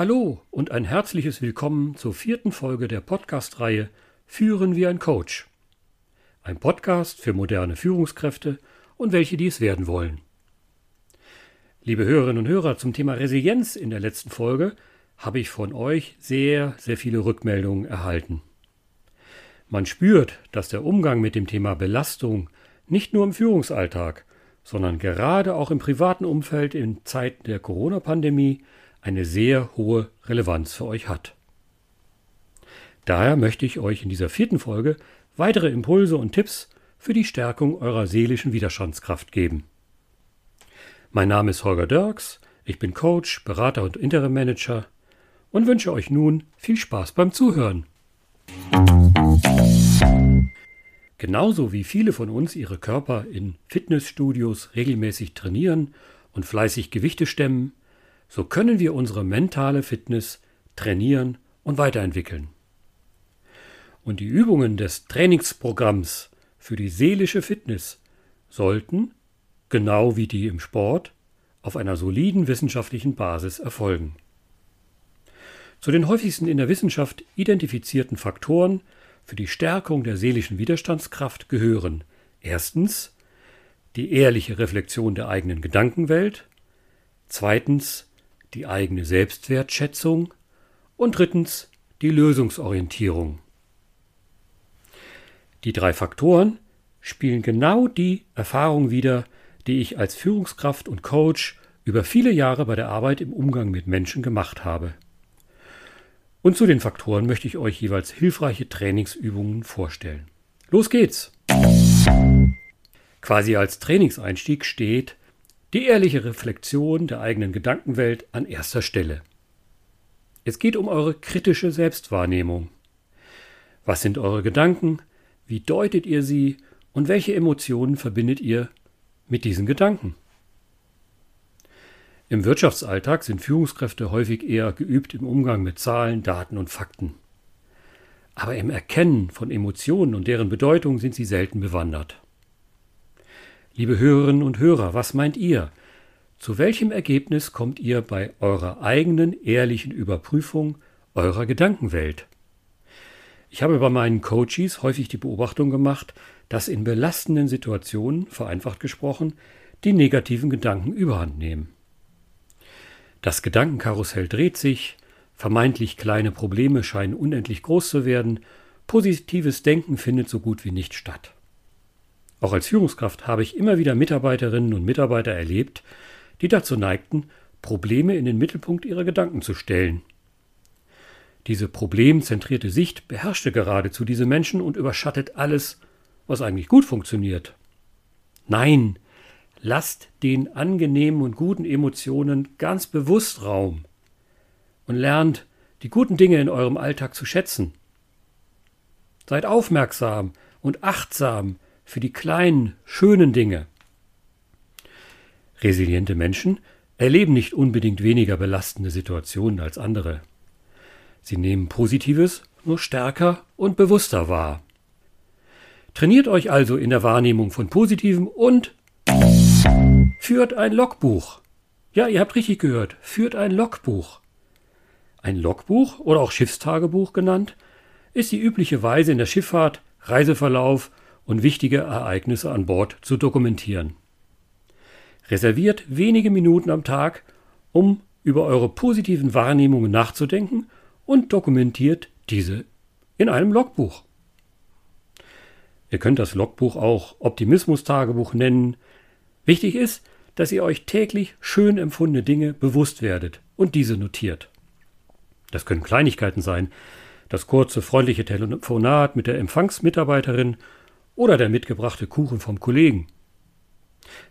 Hallo und ein herzliches Willkommen zur vierten Folge der Podcast-Reihe Führen wie ein Coach. Ein Podcast für moderne Führungskräfte und welche dies werden wollen. Liebe Hörerinnen und Hörer, zum Thema Resilienz in der letzten Folge habe ich von euch sehr, sehr viele Rückmeldungen erhalten. Man spürt, dass der Umgang mit dem Thema Belastung nicht nur im Führungsalltag, sondern gerade auch im privaten Umfeld in Zeiten der Corona-Pandemie eine sehr hohe Relevanz für euch hat. Daher möchte ich euch in dieser vierten Folge weitere Impulse und Tipps für die Stärkung eurer seelischen Widerstandskraft geben. Mein Name ist Holger Dirks, ich bin Coach, Berater und Interim Manager und wünsche euch nun viel Spaß beim Zuhören. Genauso wie viele von uns ihre Körper in Fitnessstudios regelmäßig trainieren und fleißig Gewichte stemmen, so können wir unsere mentale Fitness trainieren und weiterentwickeln. Und die Übungen des Trainingsprogramms für die seelische Fitness sollten, genau wie die im Sport, auf einer soliden wissenschaftlichen Basis erfolgen. Zu den häufigsten in der Wissenschaft identifizierten Faktoren für die Stärkung der seelischen Widerstandskraft gehören erstens die ehrliche Reflexion der eigenen Gedankenwelt, zweitens die eigene Selbstwertschätzung und drittens die Lösungsorientierung. Die drei Faktoren spielen genau die Erfahrung wider, die ich als Führungskraft und Coach über viele Jahre bei der Arbeit im Umgang mit Menschen gemacht habe. Und zu den Faktoren möchte ich euch jeweils hilfreiche Trainingsübungen vorstellen. Los geht's! Quasi als Trainingseinstieg steht die ehrliche Reflexion der eigenen Gedankenwelt an erster Stelle. Es geht um eure kritische Selbstwahrnehmung. Was sind eure Gedanken? Wie deutet ihr sie? Und welche Emotionen verbindet ihr mit diesen Gedanken? Im Wirtschaftsalltag sind Führungskräfte häufig eher geübt im Umgang mit Zahlen, Daten und Fakten. Aber im Erkennen von Emotionen und deren Bedeutung sind sie selten bewandert. Liebe Hörerinnen und Hörer, was meint ihr? Zu welchem Ergebnis kommt ihr bei eurer eigenen ehrlichen Überprüfung eurer Gedankenwelt? Ich habe bei meinen Coaches häufig die Beobachtung gemacht, dass in belastenden Situationen, vereinfacht gesprochen, die negativen Gedanken überhand nehmen. Das Gedankenkarussell dreht sich, vermeintlich kleine Probleme scheinen unendlich groß zu werden, positives Denken findet so gut wie nicht statt. Auch als Führungskraft habe ich immer wieder Mitarbeiterinnen und Mitarbeiter erlebt, die dazu neigten, Probleme in den Mittelpunkt ihrer Gedanken zu stellen. Diese problemzentrierte Sicht beherrschte geradezu diese Menschen und überschattet alles, was eigentlich gut funktioniert. Nein, lasst den angenehmen und guten Emotionen ganz bewusst Raum und lernt die guten Dinge in eurem Alltag zu schätzen. Seid aufmerksam und achtsam für die kleinen, schönen Dinge. Resiliente Menschen erleben nicht unbedingt weniger belastende Situationen als andere. Sie nehmen Positives nur stärker und bewusster wahr. Trainiert euch also in der Wahrnehmung von Positivem und führt ein Logbuch. Ja, ihr habt richtig gehört, führt ein Logbuch. Ein Logbuch oder auch Schiffstagebuch genannt, ist die übliche Weise in der Schifffahrt, Reiseverlauf und wichtige Ereignisse an Bord zu dokumentieren. Reserviert wenige Minuten am Tag, um über eure positiven Wahrnehmungen nachzudenken und dokumentiert diese in einem Logbuch. Ihr könnt das Logbuch auch Optimismus-Tagebuch nennen. Wichtig ist, dass ihr euch täglich schön empfundene Dinge bewusst werdet und diese notiert. Das können Kleinigkeiten sein, das kurze, freundliche Telefonat mit der Empfangsmitarbeiterin oder der mitgebrachte Kuchen vom Kollegen.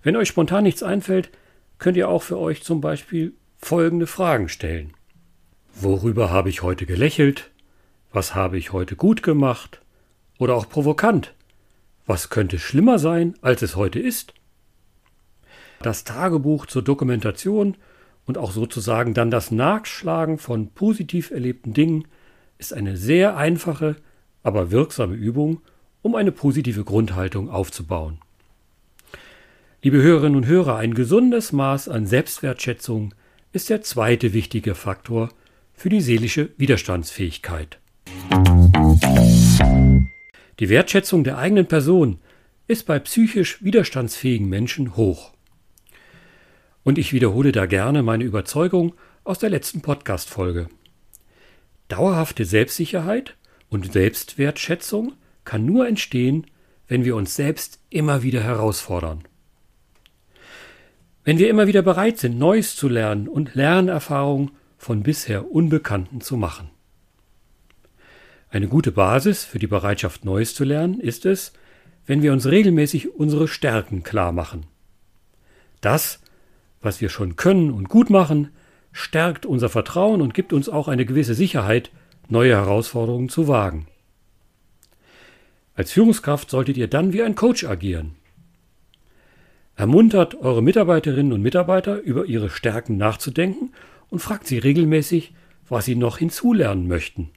Wenn euch spontan nichts einfällt, könnt ihr auch für euch zum Beispiel folgende Fragen stellen. Worüber habe ich heute gelächelt? Was habe ich heute gut gemacht? Oder auch provokant? Was könnte schlimmer sein, als es heute ist? Das Tagebuch zur Dokumentation und auch sozusagen dann das Nachschlagen von positiv erlebten Dingen ist eine sehr einfache, aber wirksame Übung, um eine positive Grundhaltung aufzubauen. Liebe Hörerinnen und Hörer, ein gesundes Maß an Selbstwertschätzung ist der zweite wichtige Faktor für die seelische Widerstandsfähigkeit. Die Wertschätzung der eigenen Person ist bei psychisch widerstandsfähigen Menschen hoch. Und ich wiederhole da gerne meine Überzeugung aus der letzten Podcast-Folge. Dauerhafte Selbstsicherheit und Selbstwertschätzung kann nur entstehen, wenn wir uns selbst immer wieder herausfordern. Wenn wir immer wieder bereit sind, Neues zu lernen und Lernerfahrungen von bisher Unbekannten zu machen. Eine gute Basis für die Bereitschaft, Neues zu lernen, ist es, wenn wir uns regelmäßig unsere Stärken klar machen. Das, was wir schon können und gut machen, stärkt unser Vertrauen und gibt uns auch eine gewisse Sicherheit, neue Herausforderungen zu wagen. Als Führungskraft solltet ihr dann wie ein Coach agieren. Ermuntert eure Mitarbeiterinnen und Mitarbeiter über ihre Stärken nachzudenken und fragt sie regelmäßig, was sie noch hinzulernen möchten.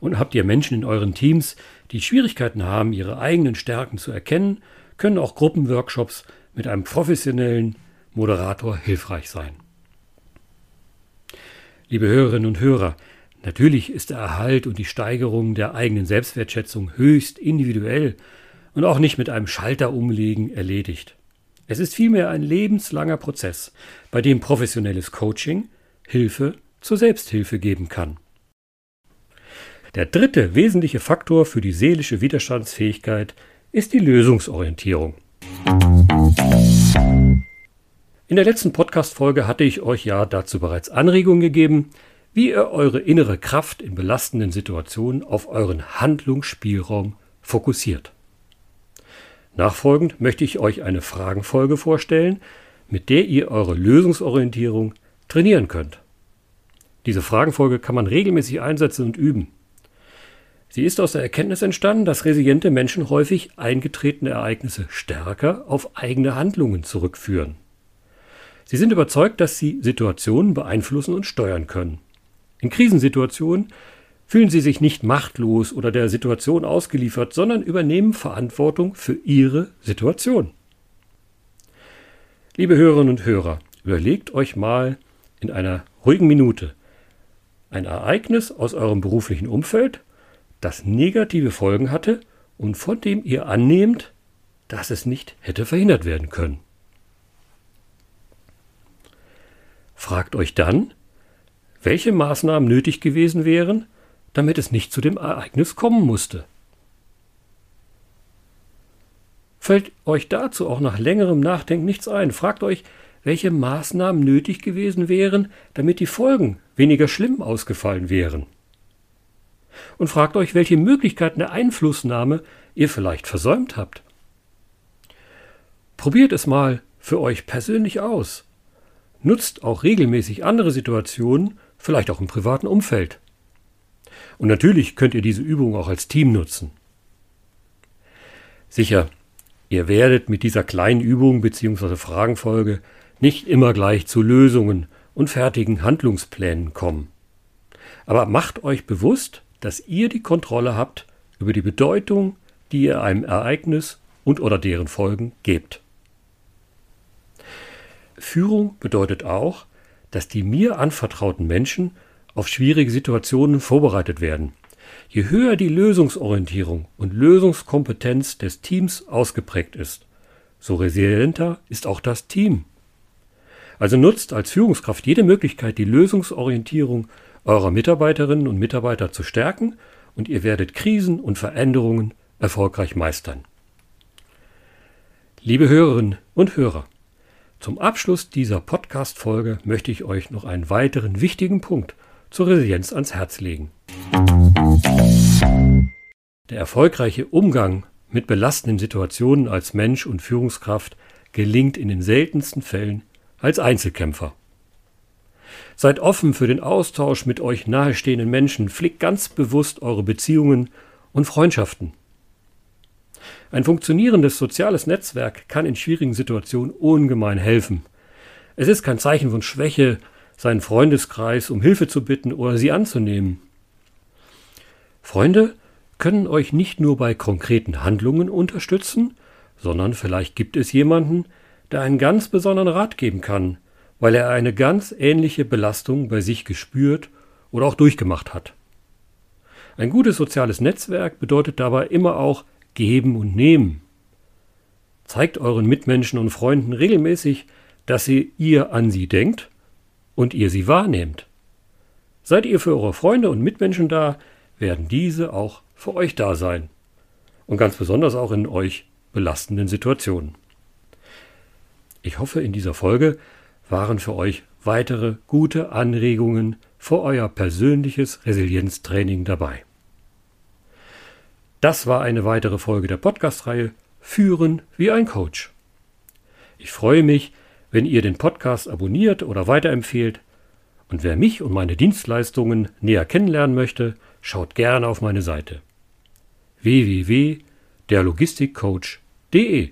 Und habt ihr Menschen in euren Teams, die Schwierigkeiten haben, ihre eigenen Stärken zu erkennen, können auch Gruppenworkshops mit einem professionellen Moderator hilfreich sein. Liebe Hörerinnen und Hörer, natürlich ist der Erhalt und die Steigerung der eigenen Selbstwertschätzung höchst individuell und auch nicht mit einem Schalter umlegen erledigt. Es ist vielmehr ein lebenslanger Prozess, bei dem professionelles Coaching Hilfe zur Selbsthilfe geben kann. Der dritte wesentliche Faktor für die seelische Widerstandsfähigkeit ist die Lösungsorientierung. In der letzten Podcast-Folge hatte ich euch ja dazu bereits Anregungen gegeben, wie ihr eure innere Kraft in belastenden Situationen auf euren Handlungsspielraum fokussiert. Nachfolgend möchte ich euch eine Fragenfolge vorstellen, mit der ihr eure Lösungsorientierung trainieren könnt. Diese Fragenfolge kann man regelmäßig einsetzen und üben. Sie ist aus der Erkenntnis entstanden, dass resiliente Menschen häufig eingetretene Ereignisse stärker auf eigene Handlungen zurückführen. Sie sind überzeugt, dass sie Situationen beeinflussen und steuern können. In Krisensituationen fühlen sie sich nicht machtlos oder der Situation ausgeliefert, sondern übernehmen Verantwortung für ihre Situation. Liebe Hörerinnen und Hörer, überlegt euch mal in einer ruhigen Minute ein Ereignis aus eurem beruflichen Umfeld, das negative Folgen hatte und von dem ihr annehmt, dass es nicht hätte verhindert werden können. Fragt euch dann, welche Maßnahmen nötig gewesen wären, damit es nicht zu dem Ereignis kommen musste. Fällt euch dazu auch nach längerem Nachdenken nichts ein, fragt euch, welche Maßnahmen nötig gewesen wären, damit die Folgen weniger schlimm ausgefallen wären und fragt euch, welche Möglichkeiten der Einflussnahme ihr vielleicht versäumt habt. Probiert es mal für euch persönlich aus. Nutzt auch regelmäßig andere Situationen, vielleicht auch im privaten Umfeld. Und natürlich könnt ihr diese Übung auch als Team nutzen. Sicher, ihr werdet mit dieser kleinen Übung bzw. Fragenfolge nicht immer gleich zu Lösungen und fertigen Handlungsplänen kommen. Aber macht euch bewusst, dass ihr die Kontrolle habt über die Bedeutung, die ihr einem Ereignis und oder deren Folgen gebt. Führung bedeutet auch, dass die mir anvertrauten Menschen auf schwierige Situationen vorbereitet werden. Je höher die Lösungsorientierung und Lösungskompetenz des Teams ausgeprägt ist, so resilienter ist auch das Team. Also nutzt als Führungskraft jede Möglichkeit, die Lösungsorientierung eurer Mitarbeiterinnen und Mitarbeiter zu stärken und ihr werdet Krisen und Veränderungen erfolgreich meistern. Liebe Hörerinnen und Hörer, zum Abschluss dieser Podcast-Folge möchte ich euch noch einen weiteren wichtigen Punkt zur Resilienz ans Herz legen. Der erfolgreiche Umgang mit belastenden Situationen als Mensch und Führungskraft gelingt in den seltensten Fällen als Einzelkämpfer. Seid offen für den Austausch mit euch nahestehenden Menschen, pflegt ganz bewusst eure Beziehungen und Freundschaften. Ein funktionierendes soziales Netzwerk kann in schwierigen Situationen ungemein helfen. Es ist kein Zeichen von Schwäche, seinen Freundeskreis um Hilfe zu bitten oder sie anzunehmen. Freunde können euch nicht nur bei konkreten Handlungen unterstützen, sondern vielleicht gibt es jemanden, der einen ganz besonderen Rat geben kann, weil er eine ganz ähnliche Belastung bei sich gespürt oder auch durchgemacht hat. Ein gutes soziales Netzwerk bedeutet dabei immer auch geben und nehmen. Zeigt euren Mitmenschen und Freunden regelmäßig, dass sie ihr an sie denkt und ihr sie wahrnehmt. Seid ihr für eure Freunde und Mitmenschen da, werden diese auch für euch da sein. Und ganz besonders auch in euch belastenden Situationen. Ich hoffe, in dieser Folge waren für euch weitere gute Anregungen für euer persönliches Resilienztraining dabei. Das war eine weitere Folge der Podcast-Reihe Führen wie ein Coach. Ich freue mich, wenn ihr den Podcast abonniert oder weiterempfehlt. Und wer mich und meine Dienstleistungen näher kennenlernen möchte, schaut gerne auf meine Seite www.derlogistikcoach.de.